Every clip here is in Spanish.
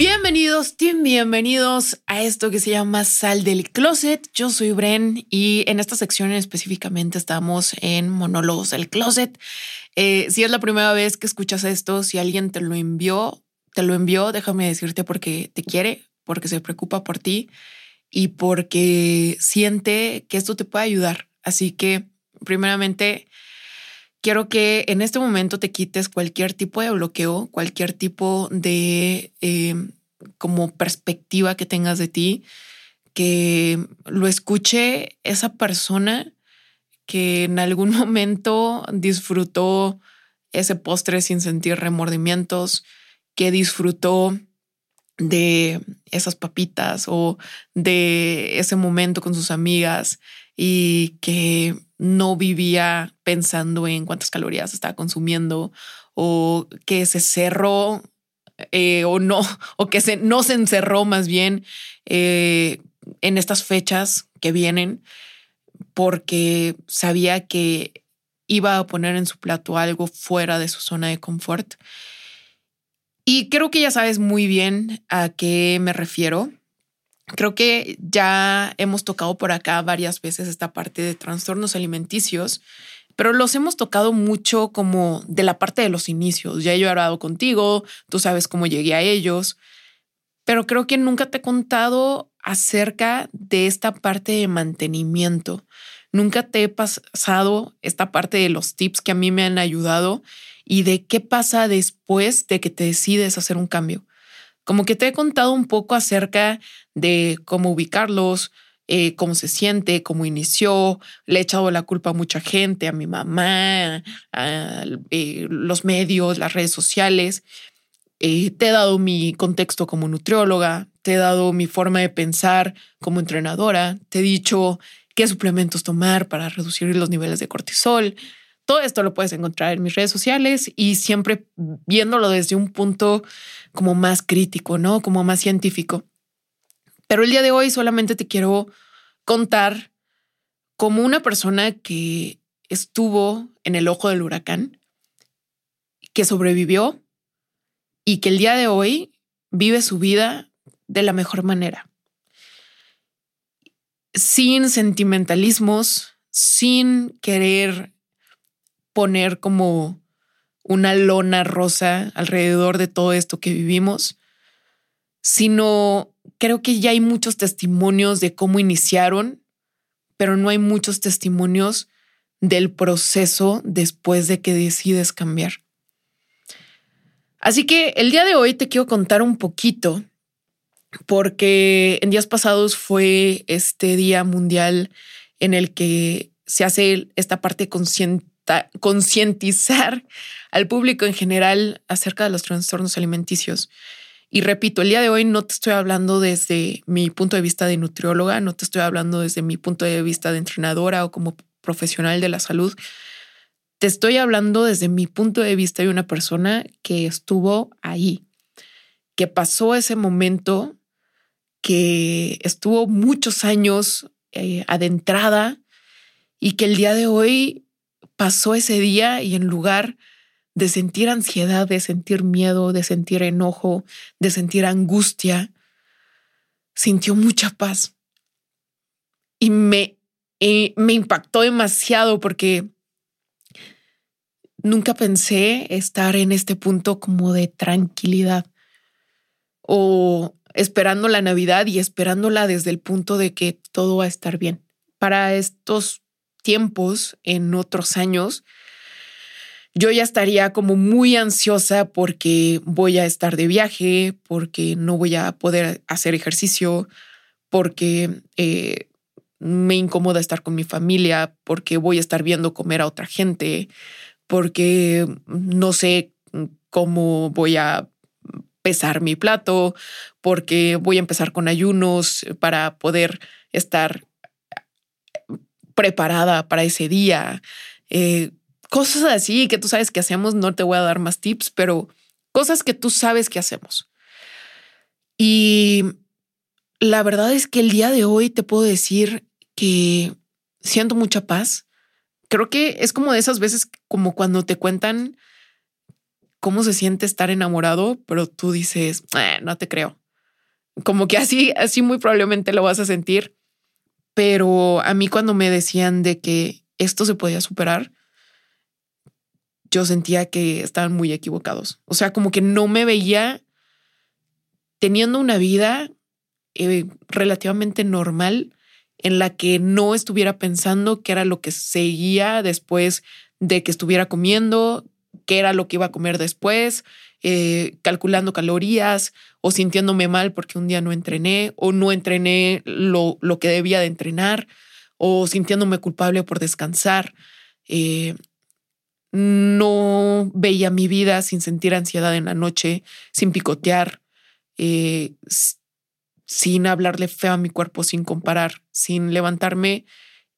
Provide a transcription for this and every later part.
Bienvenidos, team, bienvenidos a esto que se llama Sal del Closet. Yo soy Bren y en esta sección específicamente estamos en Monólogos del Closet. Eh, si es la primera vez que escuchas esto, si alguien te lo envió, te lo envió, déjame decirte porque te quiere, porque se preocupa por ti y porque siente que esto te puede ayudar. Así que, primeramente, quiero que en este momento te quites cualquier tipo de bloqueo, cualquier tipo de eh, como perspectiva que tengas de ti, que lo escuche esa persona que en algún momento disfrutó ese postre sin sentir remordimientos, que disfrutó de esas papitas o de ese momento con sus amigas y que no vivía pensando en cuántas calorías estaba consumiendo o que se cerró eh, o no, o que se, no se encerró más bien eh, en estas fechas que vienen porque sabía que iba a poner en su plato algo fuera de su zona de confort. Y creo que ya sabes muy bien a qué me refiero. Creo que ya hemos tocado por acá varias veces esta parte de trastornos alimenticios, pero los hemos tocado mucho como de la parte de los inicios. Ya yo he hablado contigo, tú sabes cómo llegué a ellos, pero creo que nunca te he contado acerca de esta parte de mantenimiento. Nunca te he pasado esta parte de los tips que a mí me han ayudado y de qué pasa después de que te decides hacer un cambio. Como que te he contado un poco acerca de cómo ubicarlos, eh, cómo se siente, cómo inició. Le he echado la culpa a mucha gente, a mi mamá, a eh, los medios, las redes sociales. Eh, te he dado mi contexto como nutrióloga, te he dado mi forma de pensar como entrenadora, te he dicho qué suplementos tomar para reducir los niveles de cortisol. Todo esto lo puedes encontrar en mis redes sociales y siempre viéndolo desde un punto como más crítico, ¿no? Como más científico. Pero el día de hoy solamente te quiero contar como una persona que estuvo en el ojo del huracán, que sobrevivió y que el día de hoy vive su vida de la mejor manera. Sin sentimentalismos, sin querer poner como una lona rosa alrededor de todo esto que vivimos, sino creo que ya hay muchos testimonios de cómo iniciaron, pero no hay muchos testimonios del proceso después de que decides cambiar. Así que el día de hoy te quiero contar un poquito porque en días pasados fue este día mundial en el que se hace esta parte concientizar al público en general acerca de los trastornos alimenticios. Y repito, el día de hoy no te estoy hablando desde mi punto de vista de nutrióloga, no te estoy hablando desde mi punto de vista de entrenadora o como profesional de la salud. Te estoy hablando desde mi punto de vista de una persona que estuvo ahí, que pasó ese momento que estuvo muchos años eh, adentrada y que el día de hoy pasó ese día y en lugar de sentir ansiedad, de sentir miedo, de sentir enojo, de sentir angustia, sintió mucha paz. Y me, eh, me impactó demasiado porque nunca pensé estar en este punto como de tranquilidad o esperando la Navidad y esperándola desde el punto de que todo va a estar bien. Para estos tiempos, en otros años, yo ya estaría como muy ansiosa porque voy a estar de viaje, porque no voy a poder hacer ejercicio, porque eh, me incomoda estar con mi familia, porque voy a estar viendo comer a otra gente, porque no sé cómo voy a pesar mi plato, porque voy a empezar con ayunos para poder estar preparada para ese día. Eh, cosas así que tú sabes que hacemos, no te voy a dar más tips, pero cosas que tú sabes que hacemos. Y la verdad es que el día de hoy te puedo decir que siento mucha paz. Creo que es como de esas veces como cuando te cuentan cómo se siente estar enamorado, pero tú dices, eh, no te creo. Como que así, así muy probablemente lo vas a sentir. Pero a mí cuando me decían de que esto se podía superar, yo sentía que estaban muy equivocados. O sea, como que no me veía teniendo una vida eh, relativamente normal en la que no estuviera pensando qué era lo que seguía después de que estuviera comiendo, qué era lo que iba a comer después, eh, calculando calorías o sintiéndome mal porque un día no entrené o no entrené lo, lo que debía de entrenar o sintiéndome culpable por descansar. Eh, no veía mi vida sin sentir ansiedad en la noche, sin picotear, eh, sin hablarle feo a mi cuerpo, sin comparar, sin levantarme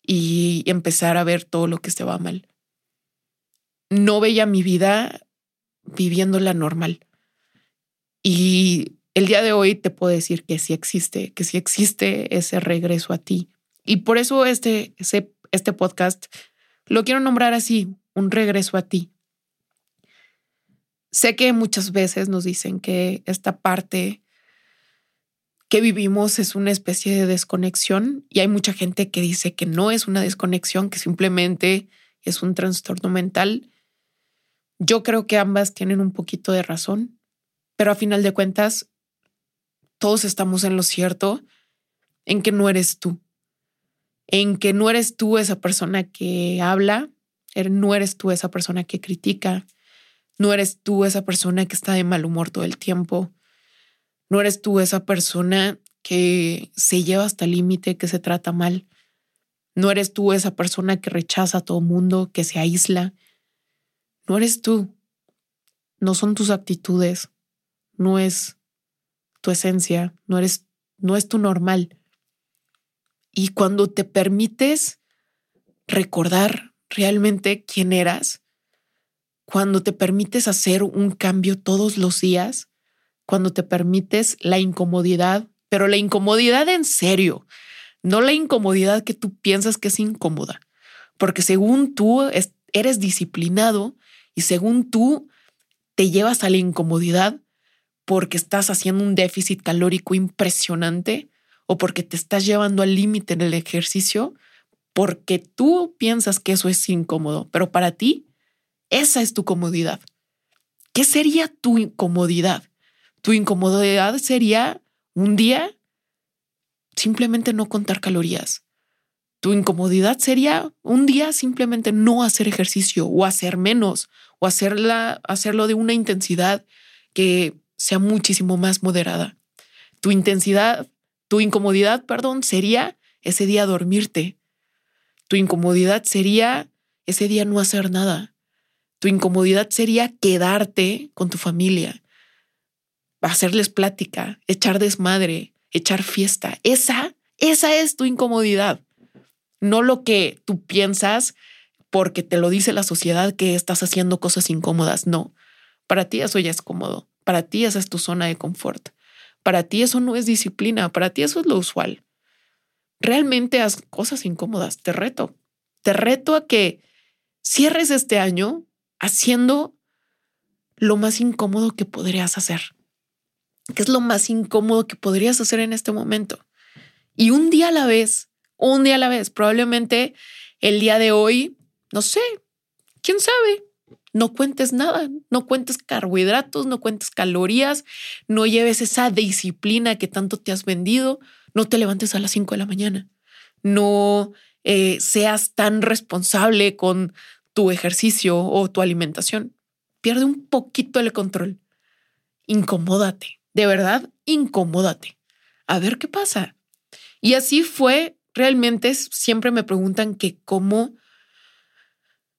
y empezar a ver todo lo que estaba mal. No veía mi vida viviéndola normal. Y el día de hoy te puedo decir que sí existe, que sí existe ese regreso a ti. Y por eso este, este podcast lo quiero nombrar así, un regreso a ti. Sé que muchas veces nos dicen que esta parte que vivimos es una especie de desconexión y hay mucha gente que dice que no es una desconexión, que simplemente es un trastorno mental. Yo creo que ambas tienen un poquito de razón, pero a final de cuentas, todos estamos en lo cierto en que no eres tú, en que no eres tú esa persona que habla, no eres tú esa persona que critica, no eres tú esa persona que está de mal humor todo el tiempo, no eres tú esa persona que se lleva hasta el límite, que se trata mal, no eres tú esa persona que rechaza a todo mundo, que se aísla, no eres tú, no son tus actitudes, no es tu esencia, no eres, no es tu normal. Y cuando te permites recordar realmente quién eras, cuando te permites hacer un cambio todos los días, cuando te permites la incomodidad, pero la incomodidad en serio, no la incomodidad que tú piensas que es incómoda, porque según tú eres disciplinado y según tú te llevas a la incomodidad porque estás haciendo un déficit calórico impresionante o porque te estás llevando al límite en el ejercicio, porque tú piensas que eso es incómodo, pero para ti esa es tu comodidad. ¿Qué sería tu incomodidad? Tu incomodidad sería un día simplemente no contar calorías. Tu incomodidad sería un día simplemente no hacer ejercicio o hacer menos o hacerla, hacerlo de una intensidad que sea muchísimo más moderada. Tu intensidad, tu incomodidad, perdón, sería ese día dormirte, tu incomodidad sería ese día no hacer nada. Tu incomodidad sería quedarte con tu familia, hacerles plática, echar desmadre, echar fiesta. Esa, esa es tu incomodidad. No lo que tú piensas porque te lo dice la sociedad que estás haciendo cosas incómodas. No, para ti eso ya es cómodo. Para ti esa es tu zona de confort. Para ti eso no es disciplina. Para ti eso es lo usual realmente haz cosas incómodas. Te reto, te reto a que cierres este año haciendo lo más incómodo que podrías hacer. ¿Qué es lo más incómodo que podrías hacer en este momento? Y un día a la vez, un día a la vez, probablemente el día de hoy, no sé, quién sabe, no cuentes nada, no cuentes carbohidratos, no cuentes calorías, no lleves esa disciplina que tanto te has vendido, no te levantes a las 5 de la mañana, no eh, seas tan responsable con tu ejercicio o tu alimentación. Pierde un poquito el control. Incomódate, de verdad, incomódate. A ver qué pasa. Y así fue, realmente siempre me preguntan que cómo,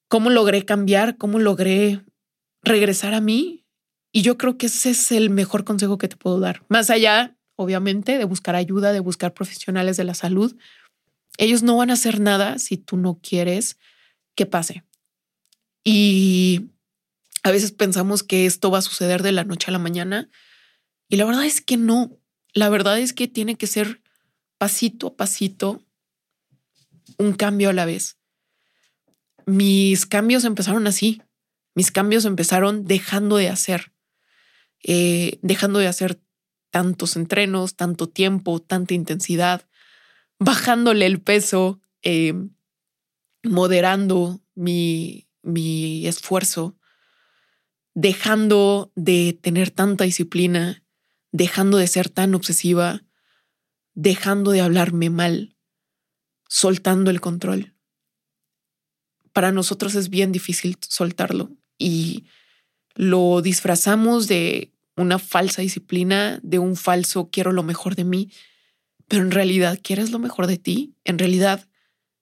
cómo logré cambiar, cómo logré regresar a mí. Y yo creo que ese es el mejor consejo que te puedo dar. Más allá obviamente, de buscar ayuda, de buscar profesionales de la salud. Ellos no van a hacer nada si tú no quieres que pase. Y A veces pensamos que esto va a suceder de la noche a la mañana y la verdad es que no. La verdad es que tiene que ser pasito a pasito un cambio a la vez. Mis cambios empezaron así. Mis cambios empezaron dejando de hacer, eh, dejando de hacer tantos entrenos, tanto tiempo, tanta intensidad, bajándole el peso, eh, moderando mi, mi esfuerzo, dejando de tener tanta disciplina, dejando de ser tan obsesiva, dejando de hablarme mal, soltando el control. Para nosotros es bien difícil soltarlo y lo disfrazamos de una falsa disciplina, de un falso quiero lo mejor de mí, pero en realidad quieres lo mejor de ti, en realidad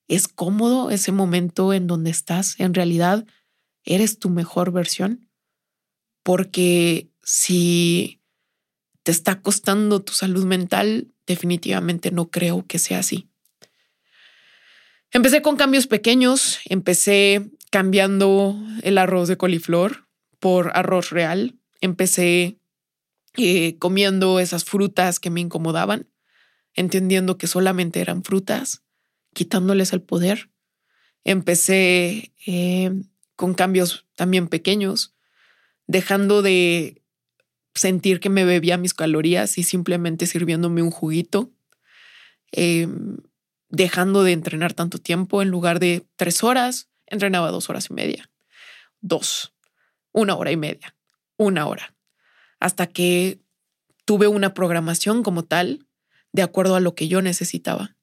es cómodo ese momento en donde estás, en realidad eres tu mejor versión, porque si te está costando tu salud mental, definitivamente no creo que sea así. Empecé con cambios pequeños, empecé cambiando el arroz de coliflor por arroz real, empecé eh, comiendo esas frutas que me incomodaban, entendiendo que solamente eran frutas, quitándoles el poder. Empecé eh, con cambios también pequeños, dejando de sentir que me bebía mis calorías y simplemente sirviéndome un juguito, em, dejando de entrenar tanto tiempo, en lugar de tres horas, entrenaba dos horas y media, dos, una hora y media, una hora, hasta que tuve una programación como tal, de acuerdo a lo que yo necesitaba.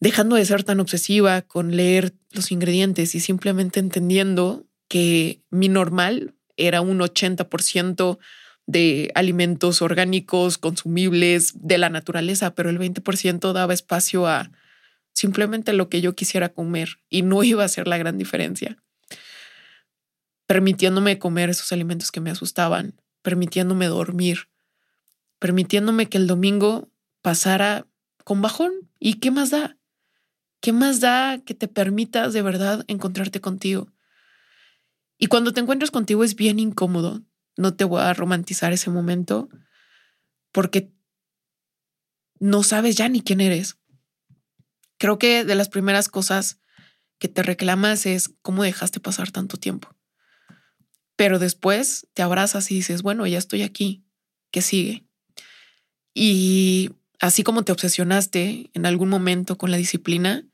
Dejando de ser tan obsesiva con leer los ingredientes y simplemente entendiendo que mi normal era un 80% de alimentos orgánicos, consumibles, de la naturaleza, pero el 20% daba espacio a simplemente lo que yo quisiera comer y no iba a ser la gran diferencia. Permitiéndome comer esos alimentos que me asustaban, permitiéndome dormir, permitiéndome que el domingo pasara con bajón. ¿Y qué más da? ¿Qué más da que te permitas de verdad encontrarte contigo? Y cuando te encuentras contigo es bien incómodo. No te voy a romantizar ese momento porque no sabes ya ni quién eres. Creo que de las primeras cosas que te reclamas es cómo dejaste pasar tanto tiempo. Pero después te abrazas y dices, bueno, ya estoy aquí, ¿qué sigue? Y así como te obsesionaste en algún momento con la disciplina,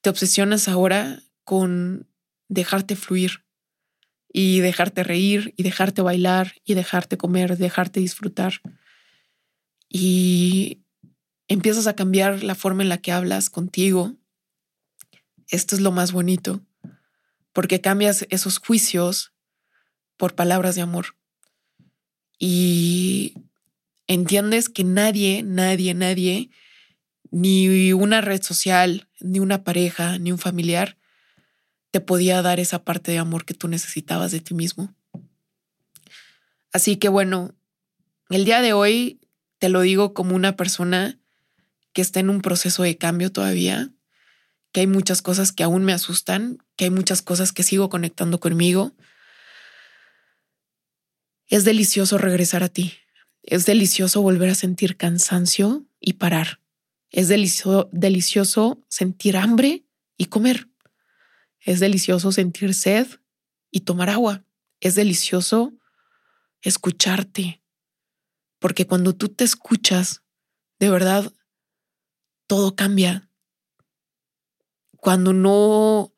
te obsesionas ahora con dejarte fluir, y dejarte reír y dejarte bailar y dejarte comer, dejarte disfrutar. Y empiezas a cambiar la forma en la que hablas contigo. Esto es lo más bonito, porque cambias esos juicios por palabras de amor. Y entiendes que nadie, nadie, nadie, ni una red social, ni una pareja, ni un familiar, te podía dar esa parte de amor que tú necesitabas de ti mismo. Así que bueno, el día de hoy te lo digo como una persona que está en un proceso de cambio todavía, que hay muchas cosas que aún me asustan, que hay muchas cosas que sigo conectando conmigo. Es delicioso regresar a ti. Es delicioso volver a sentir cansancio y parar. Es delicioso, delicioso sentir hambre y comer. Es delicioso sentir sed y tomar agua. Es delicioso escucharte. Porque cuando tú te escuchas, de verdad, todo cambia. Cuando no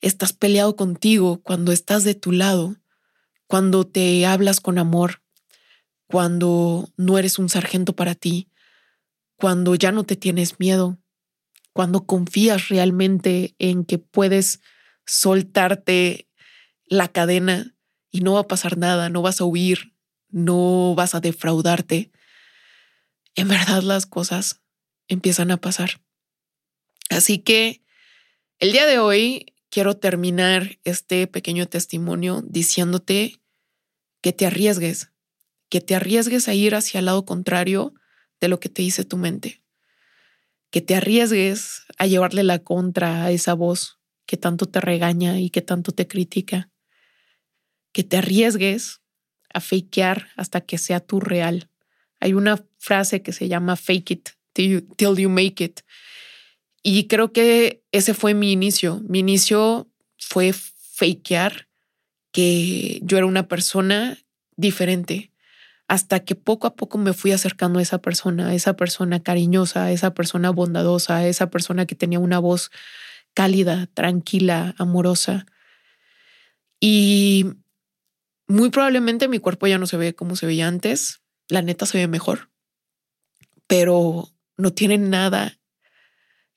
estás peleado contigo, cuando estás de tu lado, cuando te hablas con amor, cuando no eres un sargento para ti, cuando ya no te tienes miedo, cuando confías realmente en que puedes soltarte la cadena y no va a pasar nada, no vas a huir, no vas a defraudarte, en verdad las cosas empiezan a pasar. Así que el día de hoy quiero terminar este pequeño testimonio diciéndote que te arriesgues, que te arriesgues a ir hacia el lado contrario de lo que te dice tu mente que te arriesgues a llevarle la contra a esa voz que tanto te regaña y que tanto te critica. que te arriesgues a fakear hasta que sea tu real. Hay una frase que se llama fake it till you, make it. Y creo que ese fue mi inicio. Mi inicio fue fakear que yo era una persona diferente hasta que poco a poco me fui acercando a esa persona, a esa persona cariñosa, a esa persona bondadosa, a esa persona que tenía una voz cálida, tranquila, amorosa. Y muy probablemente mi cuerpo ya no se ve como se veía antes. La neta se ve mejor, pero no tiene nada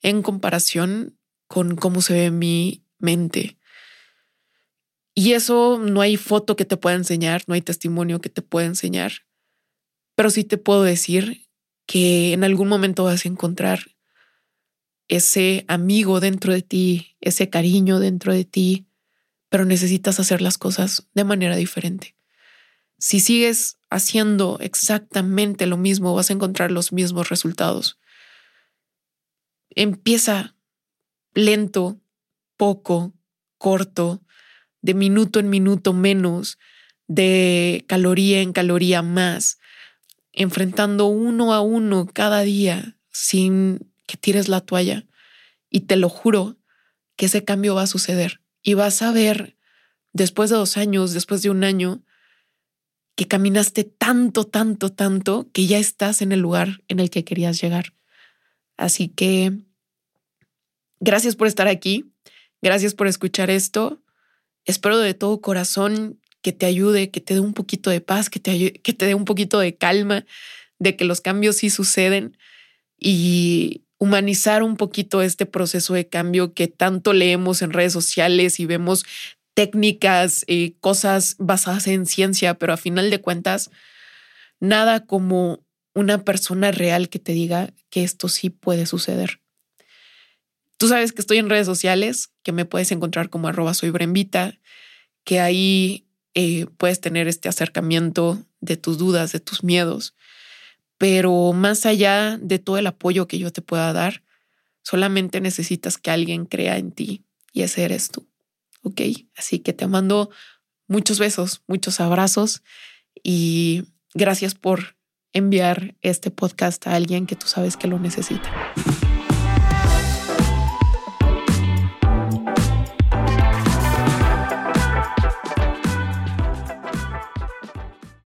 en comparación con cómo se ve mi mente. Y eso no hay foto que te pueda enseñar, no hay testimonio que te pueda enseñar, pero sí te puedo decir que en algún momento vas a encontrar ese amigo dentro de ti, ese cariño dentro de ti, pero necesitas hacer las cosas de manera diferente. Si sigues haciendo exactamente lo mismo, vas a encontrar los mismos resultados. Empieza lento, poco, corto, de minuto en minuto menos, de caloría en caloría más, enfrentando uno a uno cada día sin que tires la toalla. Y te lo juro que ese cambio va a suceder y vas a ver después de dos años, después de un año, que caminaste tanto, tanto, tanto que ya estás en el lugar en el que querías llegar. Así que gracias por estar aquí, gracias por escuchar esto. Espero de todo corazón que te ayude, que te dé un poquito de paz, que te, que te dé un poquito de calma, de que los cambios sí suceden y humanizar un poquito este proceso de cambio que tanto leemos en redes sociales y vemos técnicas, y eh, cosas basadas en ciencia, pero a final de cuentas, nada como una persona real que te diga que esto sí puede suceder. Tú sabes que estoy en redes sociales, que me puedes encontrar como arroba soy Brembita, que ahí eh, puedes tener este acercamiento de tus dudas, de tus miedos. Pero más allá de todo el apoyo que yo te pueda dar, solamente necesitas que alguien crea en ti y ese eres tú. ¿Ok? Así que te mando muchos besos, muchos abrazos y gracias por enviar este podcast a alguien que tú sabes que lo necesita.